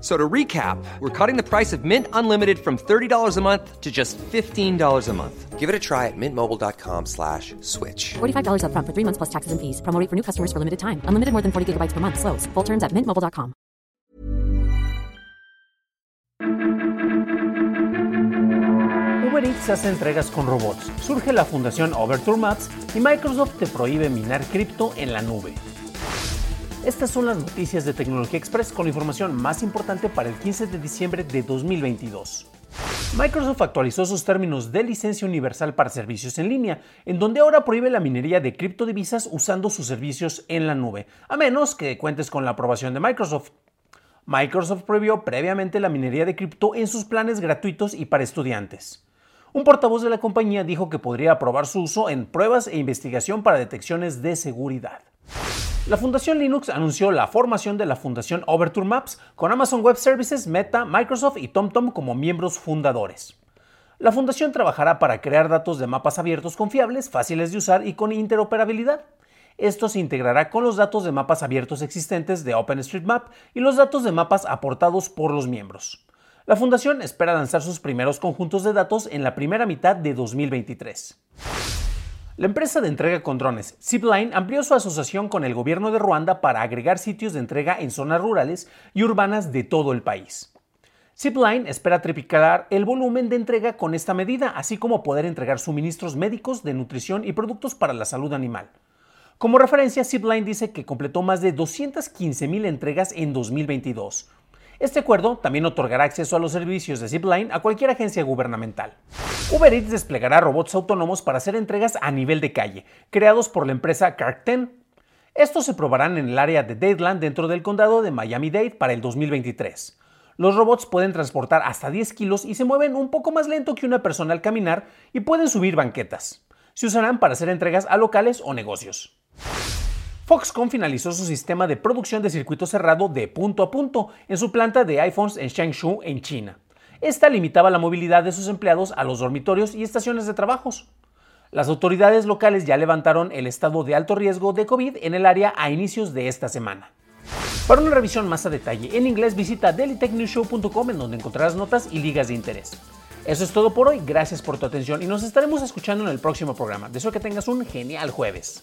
So to recap, we're cutting the price of Mint Unlimited from $30 a month to just $15 a month. Give it a try at mintmobile.com slash switch. $45 upfront for three months plus taxes and fees. Promo for new customers for limited time. Unlimited more than 40 gigabytes per month. Slows. Full terms at mintmobile.com. Uber Eats hace entregas con robots, surge la fundación Overture Maps y Microsoft te prohíbe minar cripto en la nube. Estas son las noticias de Tecnología Express con la información más importante para el 15 de diciembre de 2022. Microsoft actualizó sus términos de licencia universal para servicios en línea, en donde ahora prohíbe la minería de criptodivisas usando sus servicios en la nube, a menos que cuentes con la aprobación de Microsoft. Microsoft prohibió previamente la minería de cripto en sus planes gratuitos y para estudiantes. Un portavoz de la compañía dijo que podría aprobar su uso en pruebas e investigación para detecciones de seguridad. La Fundación Linux anunció la formación de la Fundación Overture Maps con Amazon Web Services, Meta, Microsoft y TomTom como miembros fundadores. La fundación trabajará para crear datos de mapas abiertos confiables, fáciles de usar y con interoperabilidad. Esto se integrará con los datos de mapas abiertos existentes de OpenStreetMap y los datos de mapas aportados por los miembros. La fundación espera lanzar sus primeros conjuntos de datos en la primera mitad de 2023. La empresa de entrega con drones Zipline amplió su asociación con el gobierno de Ruanda para agregar sitios de entrega en zonas rurales y urbanas de todo el país. Zipline espera triplicar el volumen de entrega con esta medida, así como poder entregar suministros médicos, de nutrición y productos para la salud animal. Como referencia, Zipline dice que completó más de 215.000 entregas en 2022, este acuerdo también otorgará acceso a los servicios de Zipline a cualquier agencia gubernamental. Uber Eats desplegará robots autónomos para hacer entregas a nivel de calle, creados por la empresa Carten. Estos se probarán en el área de Dadeland dentro del condado de Miami-Dade para el 2023. Los robots pueden transportar hasta 10 kilos y se mueven un poco más lento que una persona al caminar y pueden subir banquetas. Se usarán para hacer entregas a locales o negocios. Foxconn finalizó su sistema de producción de circuito cerrado de punto a punto en su planta de iPhones en Changshu, en China. Esta limitaba la movilidad de sus empleados a los dormitorios y estaciones de trabajos. Las autoridades locales ya levantaron el estado de alto riesgo de COVID en el área a inicios de esta semana. Para una revisión más a detalle en inglés visita dailytechnewshow.com en donde encontrarás notas y ligas de interés. Eso es todo por hoy, gracias por tu atención y nos estaremos escuchando en el próximo programa. Deseo que tengas un genial jueves.